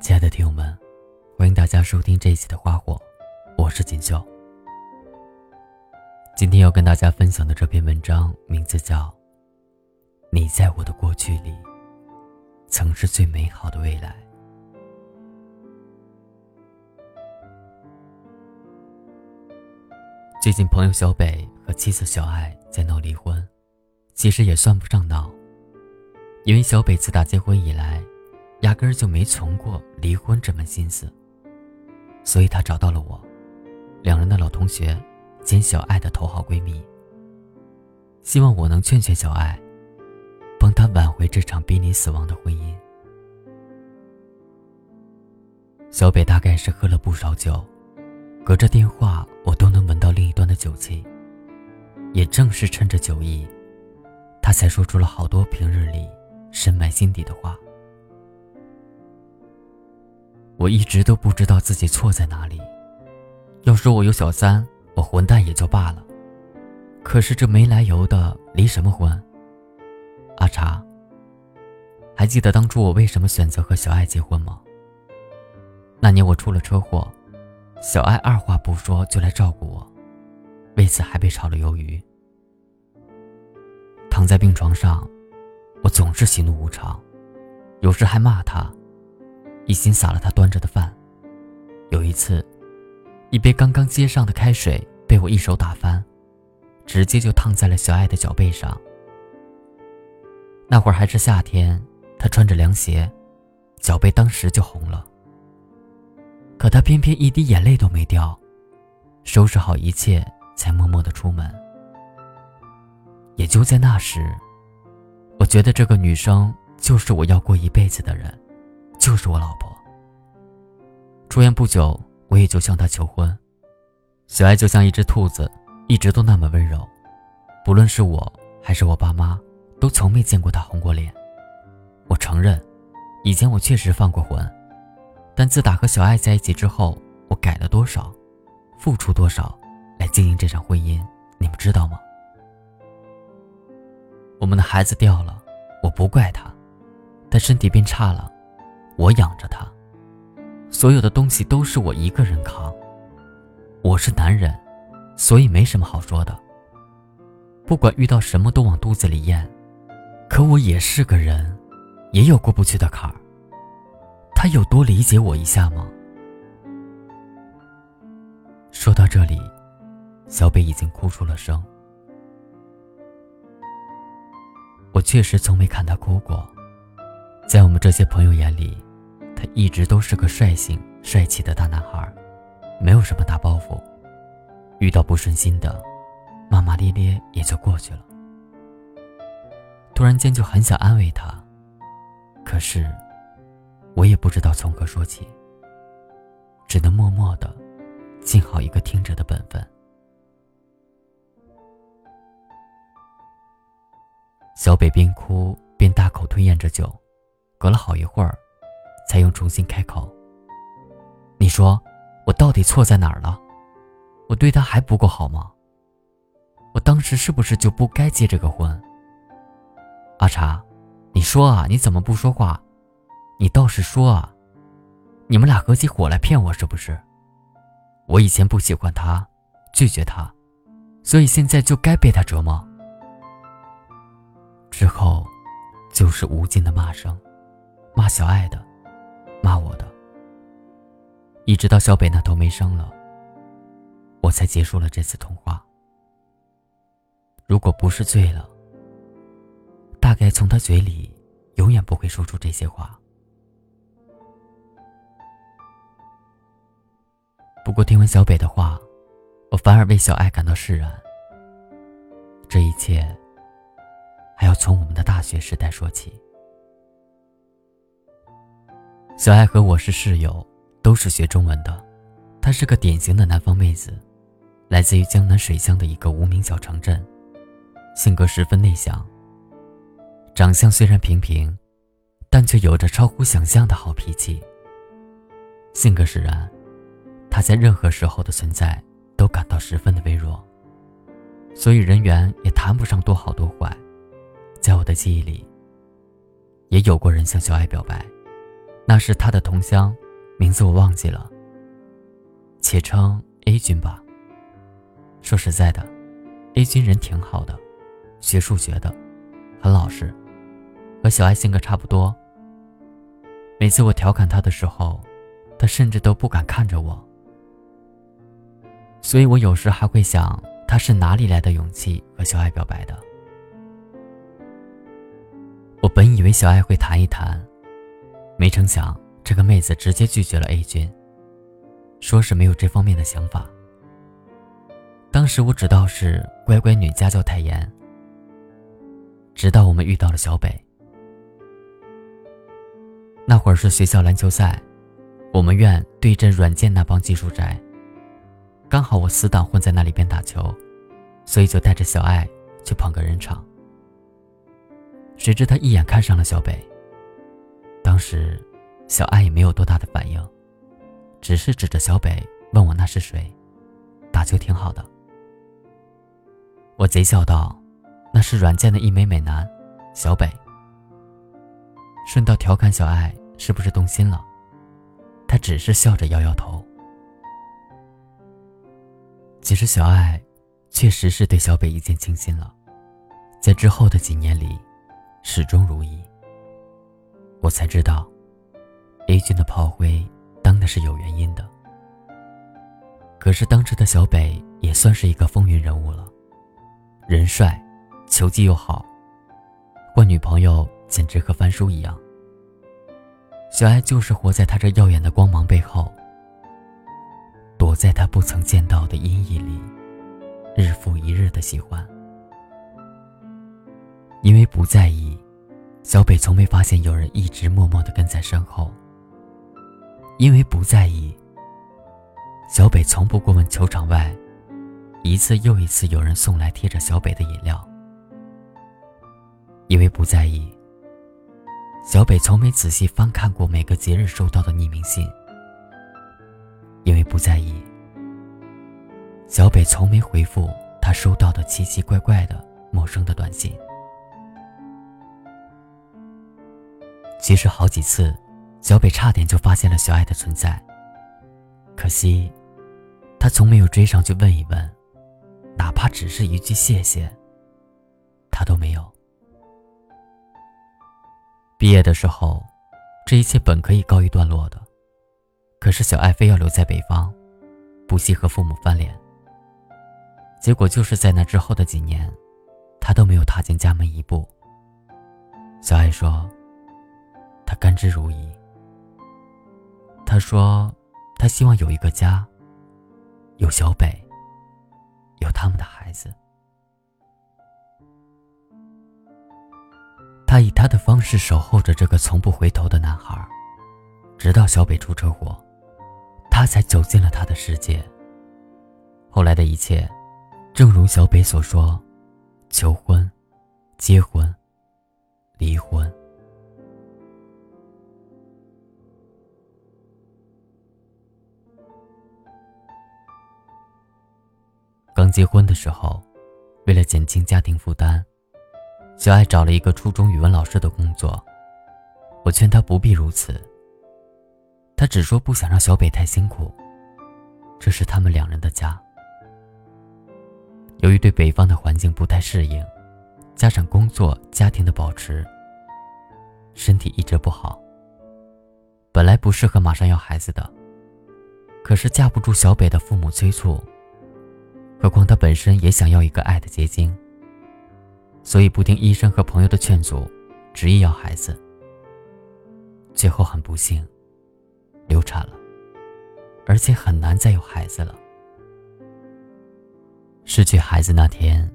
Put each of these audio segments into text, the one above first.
亲爱的听友们，欢迎大家收听这一期的《花火》，我是锦绣。今天要跟大家分享的这篇文章名字叫《你在我的过去里，曾是最美好的未来》。最近，朋友小北和妻子小爱在闹离婚，其实也算不上闹，因为小北自打结婚以来。压根儿就没存过离婚这门心思，所以他找到了我，两人的老同学，兼小爱的头号闺蜜。希望我能劝劝小爱，帮她挽回这场濒临死亡的婚姻。小北大概是喝了不少酒，隔着电话我都能闻到另一端的酒气。也正是趁着酒意，他才说出了好多平日里深埋心底的话。我一直都不知道自己错在哪里。要说我有小三，我混蛋也就罢了。可是这没来由的离什么婚？阿茶，还记得当初我为什么选择和小爱结婚吗？那年我出了车祸，小爱二话不说就来照顾我，为此还被炒了鱿鱼。躺在病床上，我总是喜怒无常，有时还骂他。一心撒了他端着的饭。有一次，一杯刚刚接上的开水被我一手打翻，直接就烫在了小爱的脚背上。那会儿还是夏天，她穿着凉鞋，脚背当时就红了。可她偏偏一滴眼泪都没掉，收拾好一切才默默的出门。也就在那时，我觉得这个女生就是我要过一辈子的人。就是我老婆。出院不久，我也就向她求婚。小爱就像一只兔子，一直都那么温柔，不论是我还是我爸妈，都从没见过她红过脸。我承认，以前我确实犯过浑，但自打和小爱在一起之后，我改了多少，付出多少，来经营这场婚姻，你们知道吗？我们的孩子掉了，我不怪他，但身体变差了。我养着他，所有的东西都是我一个人扛。我是男人，所以没什么好说的。不管遇到什么都往肚子里咽，可我也是个人，也有过不去的坎儿。他有多理解我一下吗？说到这里，小北已经哭出了声。我确实从没看他哭过，在我们这些朋友眼里。他一直都是个率性、帅气的大男孩，没有什么大包袱。遇到不顺心的，骂骂咧咧也就过去了。突然间就很想安慰他，可是我也不知道从何说起，只能默默的尽好一个听者的本分。小北边哭边大口吞咽着酒，隔了好一会儿。才又重新开口。你说，我到底错在哪儿了？我对他还不够好吗？我当时是不是就不该结这个婚？阿茶，你说啊，你怎么不说话？你倒是说啊！你们俩合起伙来骗我是不是？我以前不喜欢他，拒绝他，所以现在就该被他折磨。之后，就是无尽的骂声，骂小爱的。骂我的，一直到小北那头没声了，我才结束了这次通话。如果不是醉了，大概从他嘴里永远不会说出这些话。不过听完小北的话，我反而为小爱感到释然。这一切，还要从我们的大学时代说起。小爱和我是室友，都是学中文的。她是个典型的南方妹子，来自于江南水乡的一个无名小城镇，性格十分内向。长相虽然平平，但却有着超乎想象的好脾气。性格使然，她在任何时候的存在都感到十分的微弱，所以人缘也谈不上多好多坏。在我的记忆里，也有过人向小爱表白。那是他的同乡，名字我忘记了，且称 A 君吧。说实在的，A 君人挺好的，学数学的，很老实，和小爱性格差不多。每次我调侃他的时候，他甚至都不敢看着我。所以我有时还会想，他是哪里来的勇气和小爱表白的？我本以为小爱会谈一谈。没成想，这个妹子直接拒绝了 A 君，说是没有这方面的想法。当时我知道是乖乖女家教太严。直到我们遇到了小北，那会儿是学校篮球赛，我们院对阵软件那帮技术宅，刚好我死党混在那里边打球，所以就带着小爱去捧个人场。谁知他一眼看上了小北。时，小爱也没有多大的反应，只是指着小北问我那是谁，打球挺好的。我贼笑道：“那是软件的一枚美男，小北。”顺道调侃小爱是不是动心了，他只是笑着摇摇头。其实小爱确实是对小北一见倾心了，在之后的几年里，始终如一。我才知道，A 君的炮灰当的是有原因的。可是当时的小北也算是一个风云人物了，人帅，球技又好，换女朋友简直和翻书一样。小爱就是活在他这耀眼的光芒背后，躲在他不曾见到的阴影里，日复一日的喜欢，因为不在意。小北从没发现有人一直默默的跟在身后。因为不在意，小北从不过问球场外，一次又一次有人送来贴着小北的饮料。因为不在意，小北从没仔细翻看过每个节日收到的匿名信。因为不在意，小北从没回复他收到的奇奇怪怪的陌生的短信。其实好几次，小北差点就发现了小爱的存在。可惜，他从没有追上去问一问，哪怕只是一句谢谢，他都没有。毕业的时候，这一切本可以告一段落的，可是小爱非要留在北方，不惜和父母翻脸。结果就是在那之后的几年，他都没有踏进家门一步。小爱说。他甘之如饴。他说：“他希望有一个家，有小北，有他们的孩子。他以他的方式守候着这个从不回头的男孩，直到小北出车祸，他才走进了他的世界。后来的一切，正如小北所说：求婚，结婚，离婚。”刚结婚的时候，为了减轻家庭负担，小爱找了一个初中语文老师的工作。我劝她不必如此，她只说不想让小北太辛苦。这是他们两人的家。由于对北方的环境不太适应，加上工作、家庭的保持，身体一直不好。本来不适合马上要孩子的，可是架不住小北的父母催促。何况他本身也想要一个爱的结晶，所以不听医生和朋友的劝阻，执意要孩子。最后很不幸，流产了，而且很难再有孩子了。失去孩子那天，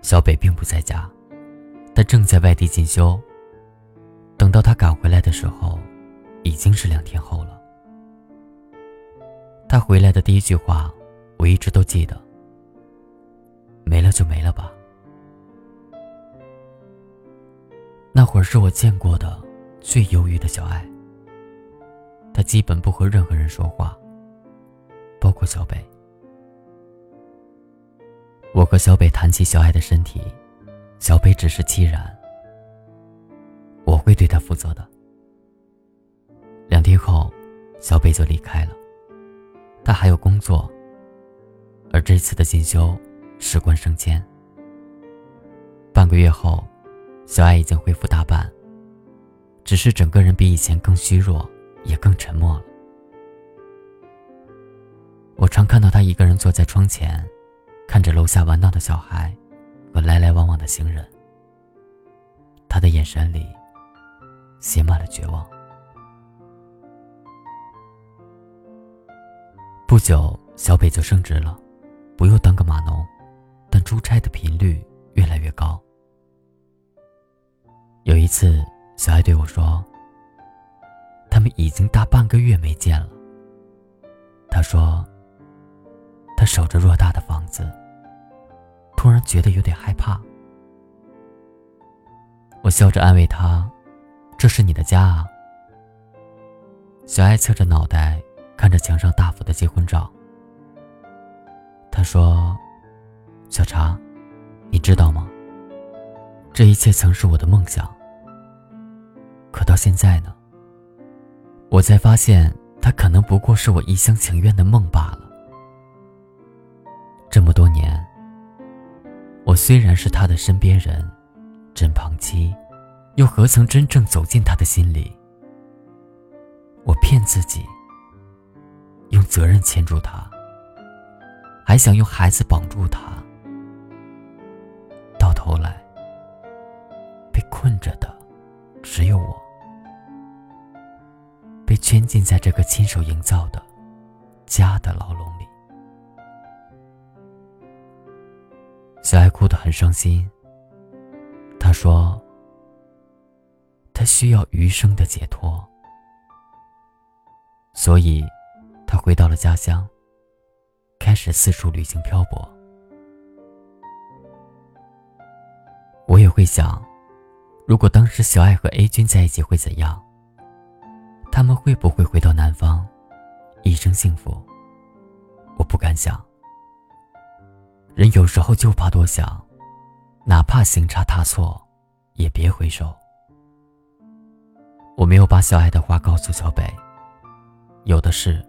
小北并不在家，他正在外地进修。等到他赶回来的时候，已经是两天后了。他回来的第一句话，我一直都记得。没了就没了吧。那会儿是我见过的最忧郁的小爱。他基本不和任何人说话，包括小北。我和小北谈起小爱的身体，小北只是凄然。我会对他负责的。两天。后，小北就离开了。他还有工作，而这次的进修事关升迁。半个月后，小爱已经恢复大半，只是整个人比以前更虚弱，也更沉默了。我常看到他一个人坐在窗前，看着楼下玩闹的小孩和来来往往的行人，他的眼神里写满了绝望。不久，小北就升职了，不用当个码农，出差的频率越来越高。有一次，小爱对我说：“他们已经大半个月没见了。”他说：“他守着偌大的房子，突然觉得有点害怕。”我笑着安慰他：“这是你的家啊。”小爱侧着脑袋。看着墙上大幅的结婚照，他说：“小茶，你知道吗？这一切曾是我的梦想。可到现在呢，我才发现，它可能不过是我一厢情愿的梦罢了。这么多年，我虽然是他的身边人、枕旁妻，又何曾真正走进他的心里？我骗自己。”用责任牵住他，还想用孩子绑住他，着的只有我，被圈禁在这个亲手营造的家的牢笼里。小爱哭得很伤心。她说：“她需要余生的解脱，所以。”他回到了家乡，开始四处旅行漂泊。我也会想，如果当时小爱和 A 君在一起会怎样？他们会不会回到南方，一生幸福？我不敢想。人有时候就怕多想，哪怕行差踏错，也别回首。我没有把小爱的话告诉小北，有的事。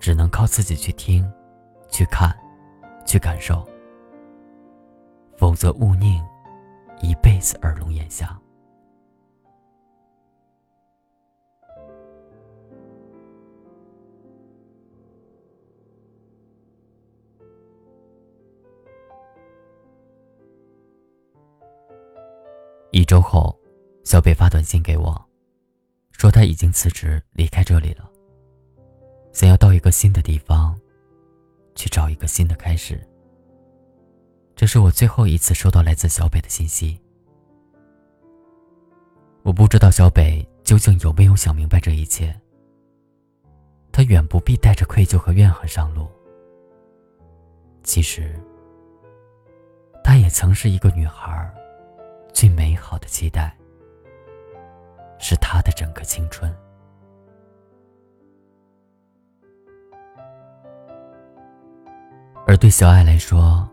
只能靠自己去听、去看、去感受，否则勿宁，一辈子耳聋眼瞎。一周后，小北发短信给我，说他已经辞职离开这里了。想要到一个新的地方，去找一个新的开始。这是我最后一次收到来自小北的信息。我不知道小北究竟有没有想明白这一切。他远不必带着愧疚和怨恨上路。其实，他也曾是一个女孩最美好的期待，是他的整个青春。而对小爱来说，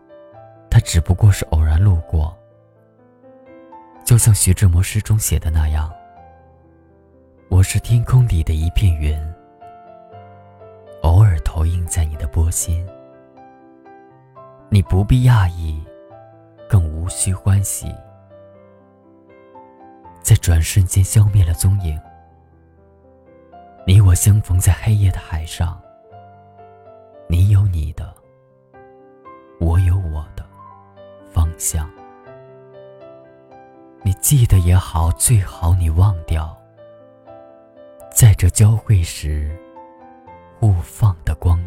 只不过是偶然路过。就像徐志摩诗中写的那样：“我是天空里的一片云，偶尔投影在你的波心。你不必讶异，更无需欢喜，在转瞬间消灭了踪影。你我相逢在黑夜的海上，你有你的。”记得也好，最好你忘掉，在这交汇时互放的光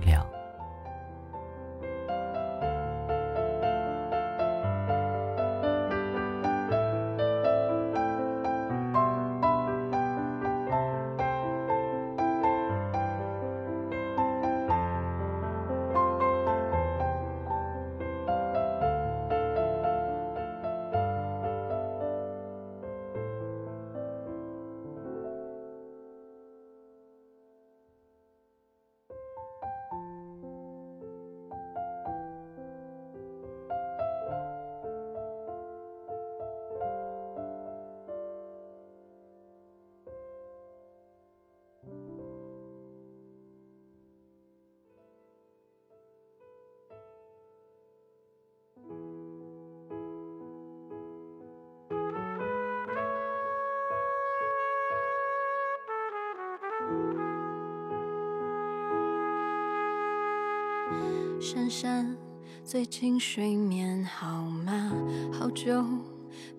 山。最近睡眠好吗？好久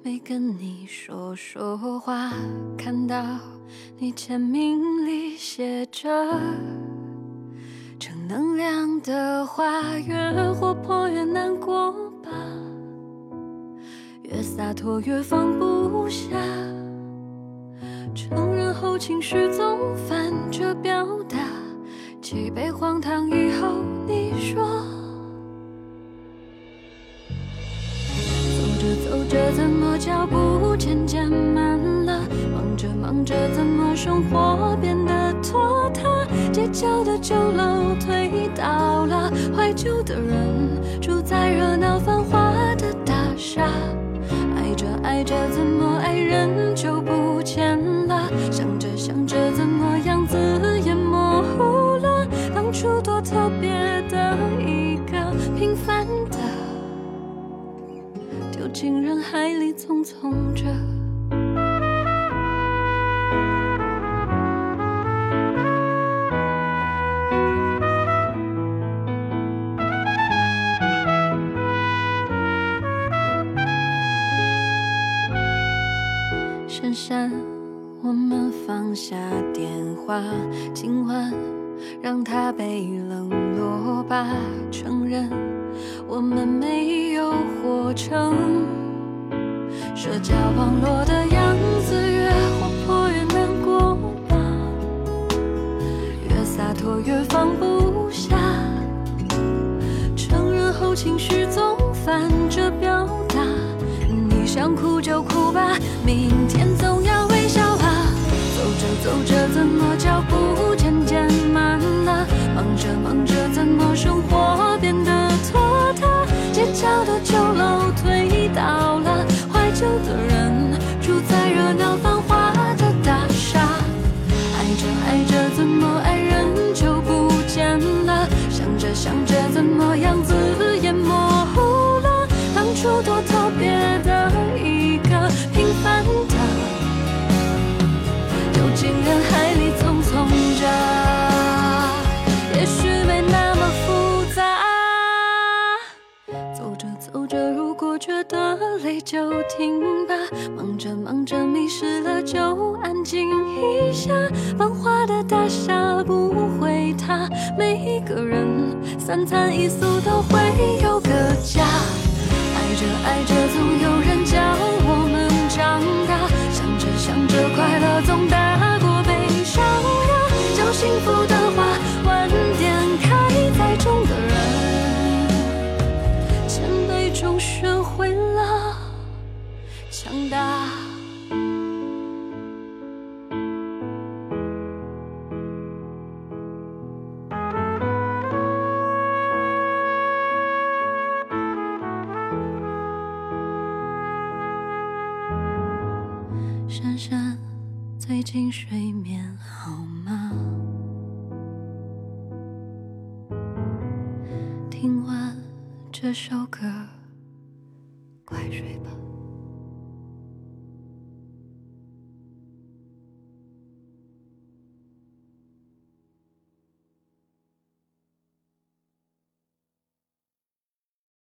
没跟你说说话，看到你签名里写着正能量的话，越活泼越难过吧，越洒脱越放不下，承认后情绪总反着表达。几杯荒唐以后，你说，着怎么脚步渐渐慢了？忙着忙着怎么生活变得拖沓？街角的旧楼推倒了，怀旧的人住在热闹繁华的大厦，爱着爱着怎么匆匆着。珊珊，我们放下电话，今晚。让他被冷落吧，承认我们没有活成社交网络的样子，越活泼越难过吧，越洒脱越放不下，承认后情绪总反着表达，你想哭就哭吧，明天总要微笑啊，走着走着怎么脚步渐渐慢了。忙着忙着，怎么生活就听吧，忙着忙着迷失了，就安静一下。繁华的大厦不会塌，每一个人三餐一宿都会有个家。爱着爱着，总有人教我们长大。想着想着，快乐总大过悲伤呀。叫幸福近睡眠好吗？听完这首，